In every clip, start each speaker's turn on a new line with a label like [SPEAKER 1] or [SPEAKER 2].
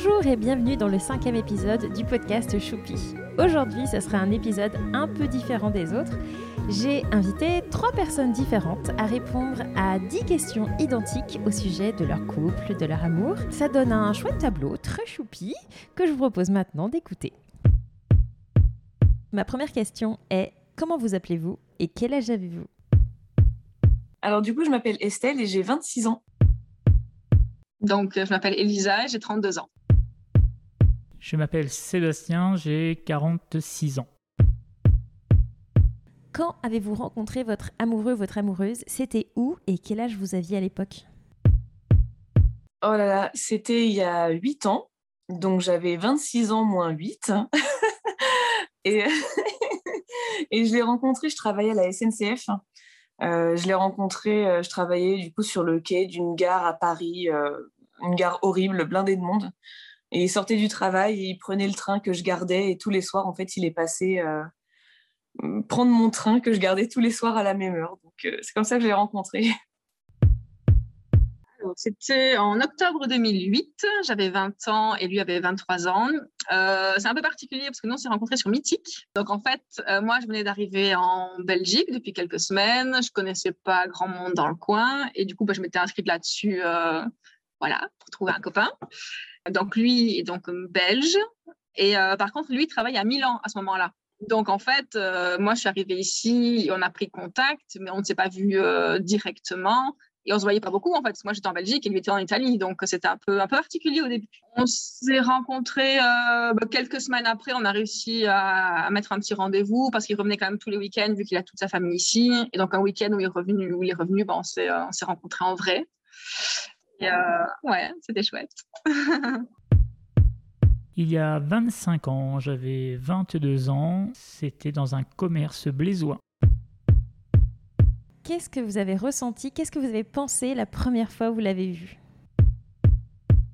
[SPEAKER 1] Bonjour et bienvenue dans le cinquième épisode du podcast Choupi. Aujourd'hui, ce sera un épisode un peu différent des autres. J'ai invité trois personnes différentes à répondre à dix questions identiques au sujet de leur couple, de leur amour. Ça donne un chouette tableau très choupi que je vous propose maintenant d'écouter. Ma première question est comment vous appelez-vous et quel âge avez-vous?
[SPEAKER 2] Alors du coup, je m'appelle Estelle et j'ai 26 ans.
[SPEAKER 3] Donc, je m'appelle Elisa et j'ai 32 ans.
[SPEAKER 4] Je m'appelle Sébastien, j'ai 46 ans.
[SPEAKER 1] Quand avez-vous rencontré votre amoureux, votre amoureuse? C'était où et quel âge vous aviez à l'époque?
[SPEAKER 2] Oh là là, c'était il y a 8 ans. Donc j'avais 26 ans moins 8. et, et je l'ai rencontré, je travaillais à la SNCF. Euh, je l'ai rencontré, euh, je travaillais du coup sur le quai d'une gare à Paris, euh, une gare horrible, blindée de monde. Et il sortait du travail, il prenait le train que je gardais et tous les soirs, en fait, il est passé prendre mon train que je gardais tous les soirs à la même heure. Donc c'est comme ça que je l'ai rencontré.
[SPEAKER 3] C'était en octobre 2008, j'avais 20 ans et lui avait 23 ans. Euh, c'est un peu particulier parce que nous, on s'est rencontrés sur Mythique. Donc, en fait, euh, moi, je venais d'arriver en Belgique depuis quelques semaines. Je connaissais pas grand monde dans le coin. Et du coup, bah, je m'étais inscrite là-dessus, euh, voilà, pour trouver un copain. Donc, lui est donc belge. Et par contre, lui travaille à Milan à ce moment-là. Donc, en fait, moi, je suis arrivée ici, on a pris contact, mais on ne s'est pas vu directement et on se voyait pas beaucoup en fait. Moi j'étais en Belgique et lui était en Italie, donc c'était un peu un peu particulier au début. On s'est rencontrés euh, bah, quelques semaines après. On a réussi à, mettre un petit rendez-vous parce qu'il revenait quand même tous les week-ends vu qu'il a toute sa famille ici. Et donc un week-end où il est revenu, où il est revenu, bah, on s'est euh, rencontrés en vrai. Et euh, ouais, c'était chouette.
[SPEAKER 4] Il y a 25 ans, j'avais 22 ans, c'était dans un commerce blésois
[SPEAKER 1] qu'est-ce que vous avez ressenti? Qu'est-ce que vous avez pensé la première fois où vous l'avez vu?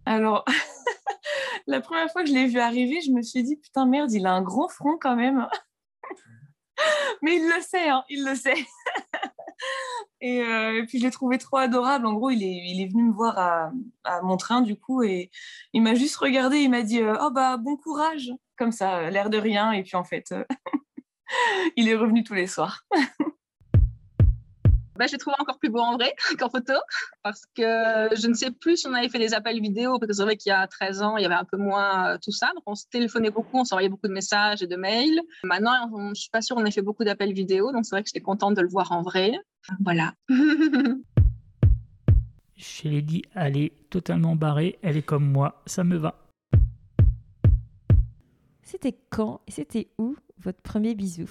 [SPEAKER 2] Alors, la première fois que je l'ai vu arriver, je me suis dit, putain, merde, il a un gros front quand même. Mais il le sait, hein, il le sait. Euh, et, puis je l'ai trouvé trop adorable. En gros, il est, il est venu me voir à, mon train du coup et il m'a juste regardé. Il m'a dit euh, oh bah bon courage comme ça, l'air de rien. Et puis en fait, il est revenu tous les soirs.
[SPEAKER 3] bah, j'ai trouvé encore plus beau en vrai qu'en photo parce que je ne sais plus si on avait fait des appels vidéo parce que c'est vrai qu'il y a 13 ans, il y avait un peu moins euh, tout ça. Donc on se téléphonait beaucoup, on s'envoyait beaucoup de messages et de mails. Maintenant, je ne suis pas sûre qu'on ait fait beaucoup d'appels vidéo, donc c'est vrai que j'étais contente de le voir en vrai. Voilà.
[SPEAKER 4] je l'ai dit, elle est totalement barrée, elle est comme moi, ça me va.
[SPEAKER 1] C'était quand et c'était où votre premier bisou?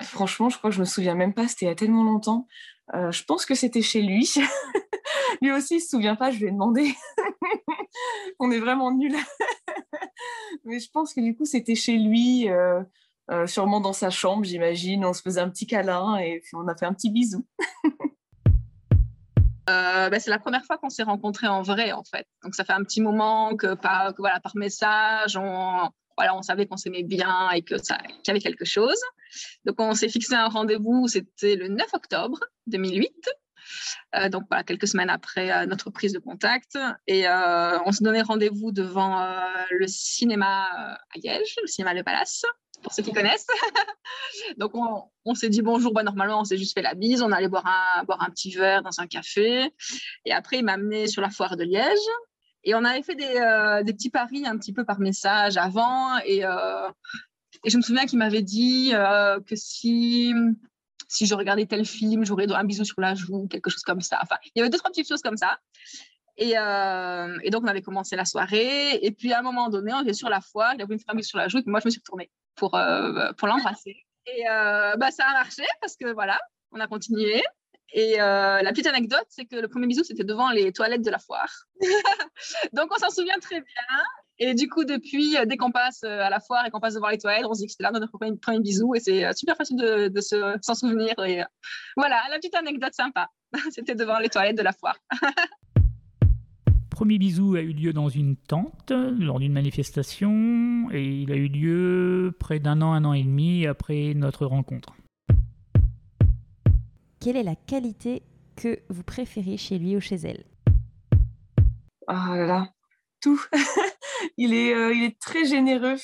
[SPEAKER 2] Franchement, je crois que je me souviens même pas, c'était il y a tellement longtemps. Euh, je pense que c'était chez lui. lui aussi, il se souvient pas, je lui ai demandé. on est vraiment nuls. Mais je pense que du coup, c'était chez lui, euh, euh, sûrement dans sa chambre, j'imagine. On se faisait un petit câlin et on a fait un petit bisou.
[SPEAKER 3] Bah, c'est la première fois qu'on s'est rencontrés en vrai, en fait. Donc, ça fait un petit moment que par, voilà, par message, on, voilà, on savait qu'on s'aimait bien et qu'il y avait quelque chose. Donc, on s'est fixé un rendez-vous, c'était le 9 octobre 2008. Euh, donc voilà, quelques semaines après euh, notre prise de contact. Et euh, on se donnait rendez-vous devant le cinéma à Liège, le cinéma Le Palace, pour ceux qui connaissent. donc on, s'est dit bonjour, bah, normalement on s'est juste fait la bise, on allait boire un, petit verre dans un café. Et après il m'a amené sur la foire de Liège. Et on avait fait euh, des, petits paris un petit peu par message avant. Et, euh, je me souviens qu'il m'avait dit euh, que si, je regardais tel film, j'aurais un bisou sur la joue, quelque chose comme ça. Enfin, il y avait deux, trois petites choses comme ça. Et, et, donc, on avait commencé la soirée. Et puis, à un moment donné, on était sur la foire. Il a voulu me faire un bisou sur la joue. Et moi, je me suis retournée pour, pour l'embrasser. Et bah, ça a marché parce que voilà, on a continué. Et euh, la petite anecdote, c'est que le premier bisou, c'était devant les toilettes de la foire. Donc, on s'en souvient très bien. Et du coup, depuis, euh, dès qu'on passe euh, à la foire et qu'on passe devant les toilettes, on se dit que c'était là notre premier, premier, bisou. Et c'est super facile de, de s'en souvenir. Et voilà, la petite anecdote sympa. c'était devant les toilettes de la foire.
[SPEAKER 4] premier bisou a eu lieu dans une tente lors d'une manifestation et il a eu lieu près d'un an, un an et demi après notre rencontre.
[SPEAKER 1] Quelle est la qualité que vous préférez chez lui ou chez elle?
[SPEAKER 2] Ah là là, tout. il, est, il est très généreux,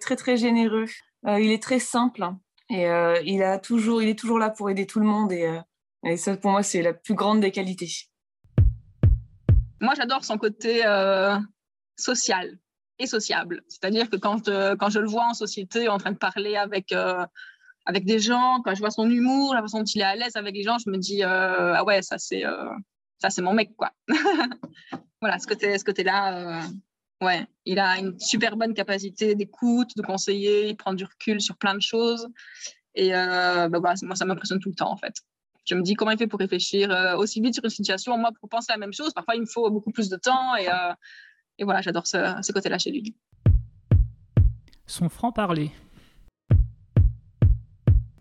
[SPEAKER 2] très très généreux. il est très simple et il, a toujours, il est toujours là pour aider tout le monde. Et, et ça, pour moi, c'est la plus grande des qualités.
[SPEAKER 3] Moi, j'adore son côté social et sociable. C'est-à-dire que quand, quand je le vois en société en train de parler avec avec des gens, quand je vois son humour, la façon dont il est à l'aise avec les gens, je me dis euh, ah ouais, ça c'est euh, ça c'est mon mec quoi. voilà, ce côté ce côté là, euh, ouais, il a une super bonne capacité d'écoute, de conseiller, il prend du recul sur plein de choses et bah, moi ça m'impressionne tout le temps en fait. Je me dis comment il fait pour réfléchir aussi vite sur une situation? Moi, pour penser à la même chose, parfois il me faut beaucoup plus de temps et, et voilà, j'adore ce, ce côté-là chez lui.
[SPEAKER 4] Son franc-parler.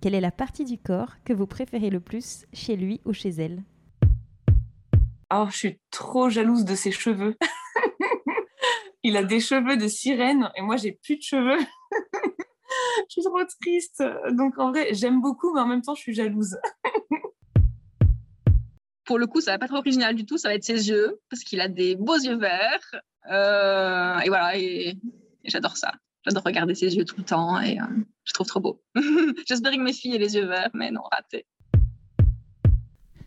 [SPEAKER 1] Quelle est la partie du corps que vous préférez le plus chez lui ou chez elle?
[SPEAKER 2] Oh, je suis trop jalouse de ses cheveux. Il a des cheveux de sirène et moi j'ai plus de cheveux. je suis trop triste. Donc en vrai, j'aime beaucoup, mais en même temps, je suis jalouse.
[SPEAKER 3] Pour le coup, ça va pas être original du tout. Ça va être ses yeux parce qu'il a des beaux yeux verts. Euh, et voilà, et j'adore ça. J'adore regarder ses yeux tout le temps et euh, je trouve trop beau. J'espérais que mes filles aient les yeux verts, mais non, raté.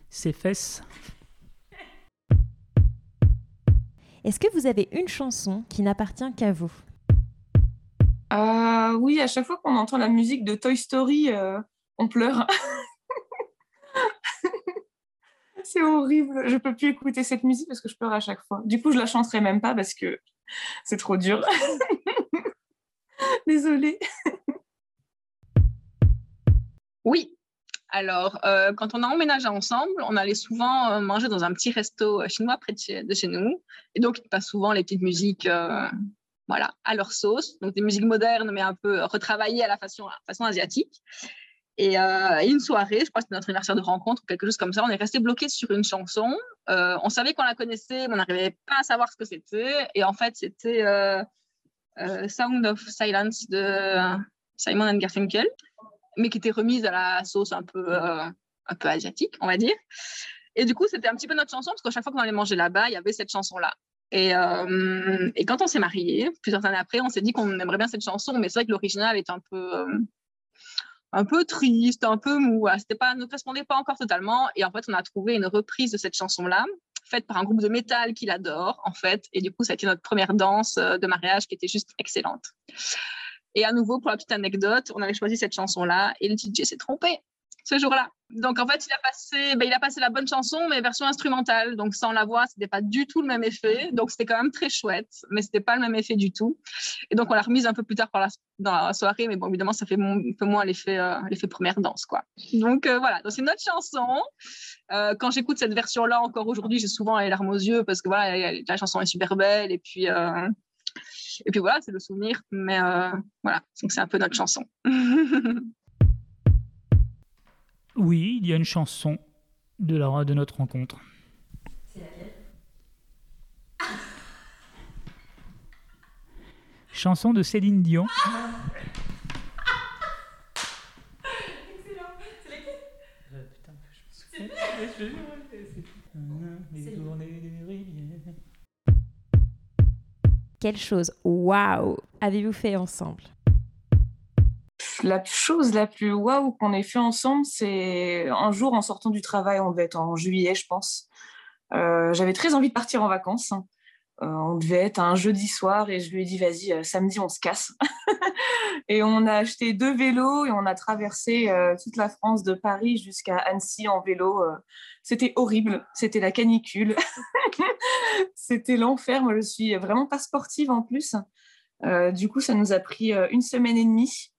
[SPEAKER 4] Ses fesses.
[SPEAKER 1] Est-ce que vous avez une chanson qui n'appartient qu'à vous?
[SPEAKER 2] Euh, Oui, à chaque fois qu'on entend la musique de Toy Story, euh, on pleure. c'est horrible. Je peux plus écouter cette musique parce que je pleure à chaque fois. Du coup, je la chanterai même pas parce que c'est trop dur. Désolée.
[SPEAKER 3] oui. Alors, euh, quand on a emménagé ensemble, on allait souvent euh, manger dans un petit resto euh, chinois près de chez, nous. Et donc, il passe souvent les petites musiques voilà, à leur sauce. Donc, des musiques modernes, mais un peu retravaillées à la façon asiatique. Et, une soirée, je crois que c'était notre anniversaire de rencontre ou quelque chose comme ça, on est resté bloqué sur une chanson. on savait qu'on la connaissait, mais on n'arrivait pas à savoir ce que c'était. Et en fait, c'était euh, Sound of Silence de Simon Garfunkel, mais qui était remise à la sauce un peu, euh, asiatique, on va dire. Et du coup, c'était un petit peu notre chanson, parce qu'à chaque fois qu'on allait manger là-bas, il y avait cette chanson-là. Et, euh, et, quand on s'est mariés, plusieurs années après, on s'est dit qu'on aimerait bien cette chanson, mais c'est vrai que l'original est un peu, un peu triste, un peu mou. C'était pas, ne correspondait pas encore totalement. Et en fait, on a trouvé une reprise de cette chanson-là faite par un groupe de métal qu'il adore, en fait. Et du coup, ça a été notre première danse euh, de mariage qui était juste excellente. Et à nouveau, pour la petite anecdote, on avait choisi cette chanson-là et le DJ s'est trompé ce jour-là. Donc en fait, il a passé, ben, il a passé la bonne chanson, mais version instrumentale. Donc sans la voix, c'était pas du tout le même effet. Donc c'était quand même très chouette, mais c'était pas le même effet du tout. Et donc on l'a remise un peu plus tard la, dans la soirée, mais bon évidemment ça fait un peu moins l'effet, euh, l'effet première danse quoi. Donc euh, voilà, donc c'est notre chanson. Euh, quand j'écoute cette version-là encore aujourd'hui, j'ai souvent les larmes aux yeux parce que voilà, la chanson est super belle et puis et puis voilà, c'est le souvenir. Mais voilà, donc c'est un peu notre chanson.
[SPEAKER 4] Oui, il y a une chanson de, la, de notre rencontre. C'est laquelle? Chanson de Céline Dion. Excellent. C'est laquelle? Euh, Putain, je me
[SPEAKER 1] souviens. Quelle chose, waouh, avez-vous fait ensemble?
[SPEAKER 2] La chose la plus waouh qu'on ait fait ensemble, c'est un jour en sortant du travail, on devait être en juillet, je pense. Euh, j'avais très envie de partir en vacances. Euh, on devait être un jeudi soir et je lui ai dit vas-y, euh, samedi on se casse. et on a acheté deux vélos et on a traversé toute la France de Paris jusqu'à Annecy en vélo. C'était horrible, c'était la canicule, c'était l'enfer. Moi je suis vraiment pas sportive en plus. du coup, ça nous a pris une semaine et demie.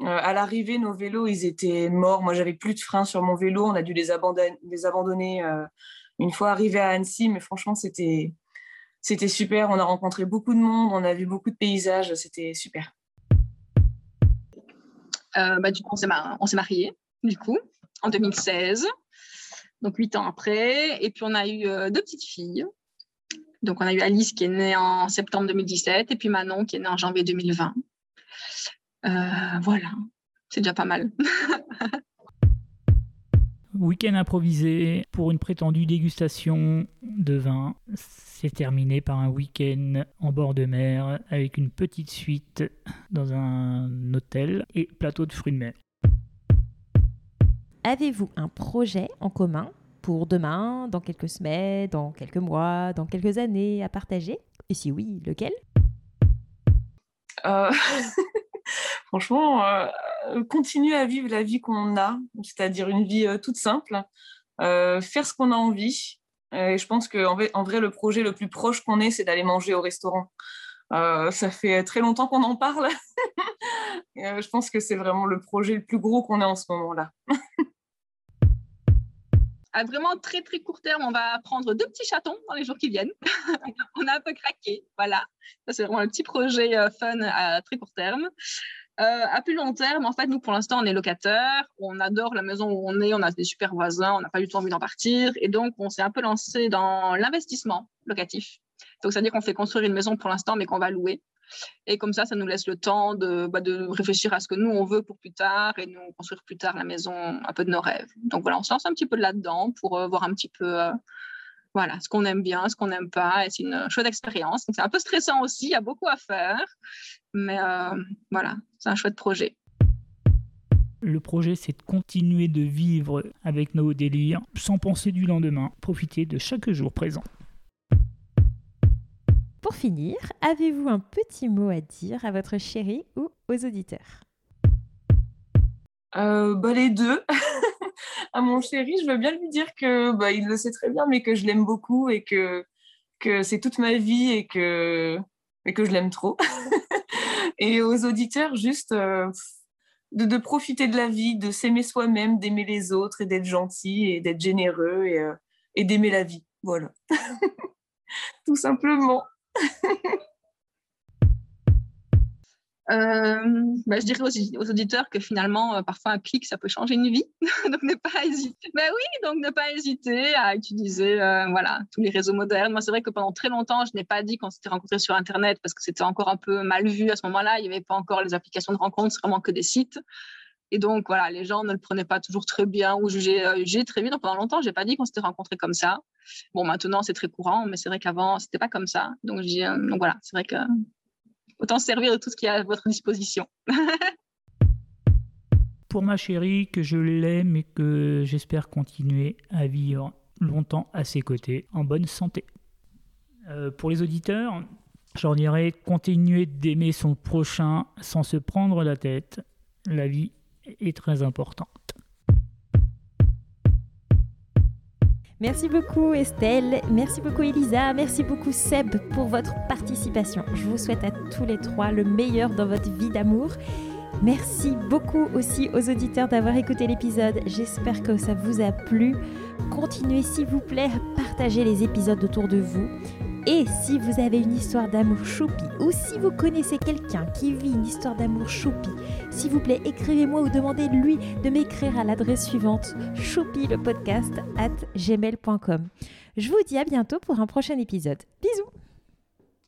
[SPEAKER 2] Euh, à l'arrivée, nos vélos, ils étaient morts. Moi, j'avais plus de freins sur mon vélo. On a dû les abandonner, euh, une fois arrivé à Annecy. Mais franchement, c'était, super. On a rencontré beaucoup de monde. On a vu beaucoup de paysages. C'était super.
[SPEAKER 3] Euh, bah, du coup, on s'est, mariés, du coup, en 2016. Donc, huit ans après. Et puis, on a eu deux petites filles. Donc, on a eu Alice qui est née en septembre 2017 et puis Manon qui est née en janvier 2020. Euh, voilà, c'est déjà pas mal.
[SPEAKER 4] Week-end improvisé pour une prétendue dégustation de vin s'est terminé par un week-end en bord de mer avec une petite suite dans un hôtel et plateau de fruits de mer.
[SPEAKER 1] Avez-vous un projet en commun pour demain, dans quelques semaines, dans quelques mois, dans quelques années à partager? Et si oui, lequel?
[SPEAKER 2] Euh, Franchement, euh, continuer à vivre la vie qu'on a, c'est-à-dire une vie euh, toute simple, faire ce qu'on a envie. Et je pense qu'en vrai, en vrai, le projet le plus proche qu'on ait, c'est d'aller manger au restaurant. ça fait très longtemps qu'on en parle. je pense que c'est vraiment le projet le plus gros qu'on ait en ce moment-là.
[SPEAKER 3] à vraiment très très court terme, on va prendre deux petits chatons dans les jours qui viennent. on a un peu craqué, voilà. C'est vraiment un petit projet euh, fun à très court terme. Euh, à plus long terme, en fait, nous, pour l'instant, on est locataire, on adore la maison où on est, on a des super voisins, on n'a pas du tout envie d'en partir. Et donc, on s'est un peu lancé dans l'investissement locatif. Donc, ça veut dire qu'on fait construire une maison pour l'instant, mais qu'on va louer. Et comme ça, ça nous laisse le temps de, bah, réfléchir à ce que nous, on veut pour plus tard et nous construire plus tard la maison un peu de nos rêves. Donc voilà, on se lance un petit peu là-dedans pour euh, voir un petit peu euh, voilà, ce qu'on aime bien, ce qu'on n'aime pas. Et c'est une chouette expérience. c'est un peu stressant aussi, il y a beaucoup à faire. Mais euh, voilà, c'est un chouette projet.
[SPEAKER 4] Le projet, c'est de continuer de vivre avec nos délires sans penser du lendemain, profiter de chaque jour présent.
[SPEAKER 1] Pour finir, avez-vous un petit mot à dire à votre chéri ou aux auditeurs?
[SPEAKER 2] Euh, bah, Les deux. à mon chéri, je veux bien lui dire que bah, il le sait très bien, mais que je l'aime beaucoup et que, c'est toute ma vie et que, je l'aime trop. et aux auditeurs, juste euh, de, profiter de la vie, de s'aimer soi-même, d'aimer les autres et d'être gentil et d'être généreux et, euh, et d'aimer la vie. Voilà. Tout simplement.
[SPEAKER 3] Euh, bah, je dirais aux, auditeurs que finalement, euh, parfois un clic, ça peut changer une vie. donc ne pas hésiter. Bah oui, donc ne pas hésiter à utiliser euh, voilà, tous les réseaux modernes. Moi, c'est vrai que pendant très longtemps, je n'ai pas dit qu'on s'était rencontrés sur Internet parce que c'était encore un peu mal vu à ce moment-là. Il n'y avait pas encore les applications de rencontre, c'est vraiment que des sites. Et donc, voilà, les gens ne le prenaient pas toujours très bien ou jugeaient, très vite. Donc, pendant longtemps, j'ai pas dit qu'on s'était rencontrés comme ça. Bon, maintenant, c'est très courant, mais c'est vrai qu'avant, c'était pas comme ça. Donc voilà, c'est vrai que autant servir de tout ce qui est à votre disposition.
[SPEAKER 4] Pour ma chérie, que je l'aime et que j'espère continuer à vivre longtemps à ses côtés, en bonne santé. Euh, pour les auditeurs, j'en dirais continuer d'aimer son prochain sans se prendre la tête. La vie est très importante.
[SPEAKER 1] Merci beaucoup Estelle, merci beaucoup Elisa, merci beaucoup Seb pour votre participation. Je vous souhaite à tous les trois le meilleur dans votre vie d'amour. Merci beaucoup aussi aux auditeurs d'avoir écouté l'épisode. J'espère que ça vous a plu. Continuez s'il vous plaît à partager les épisodes autour de vous. Et si vous avez une histoire d'amour choupi ou si vous connaissez quelqu'un qui vit une histoire d'amour choupi, s'il vous plaît, écrivez-moi ou demandez-lui de m'écrire à l'adresse suivante choupi le at gmail.com. Je vous dis à bientôt pour un prochain épisode. Bisous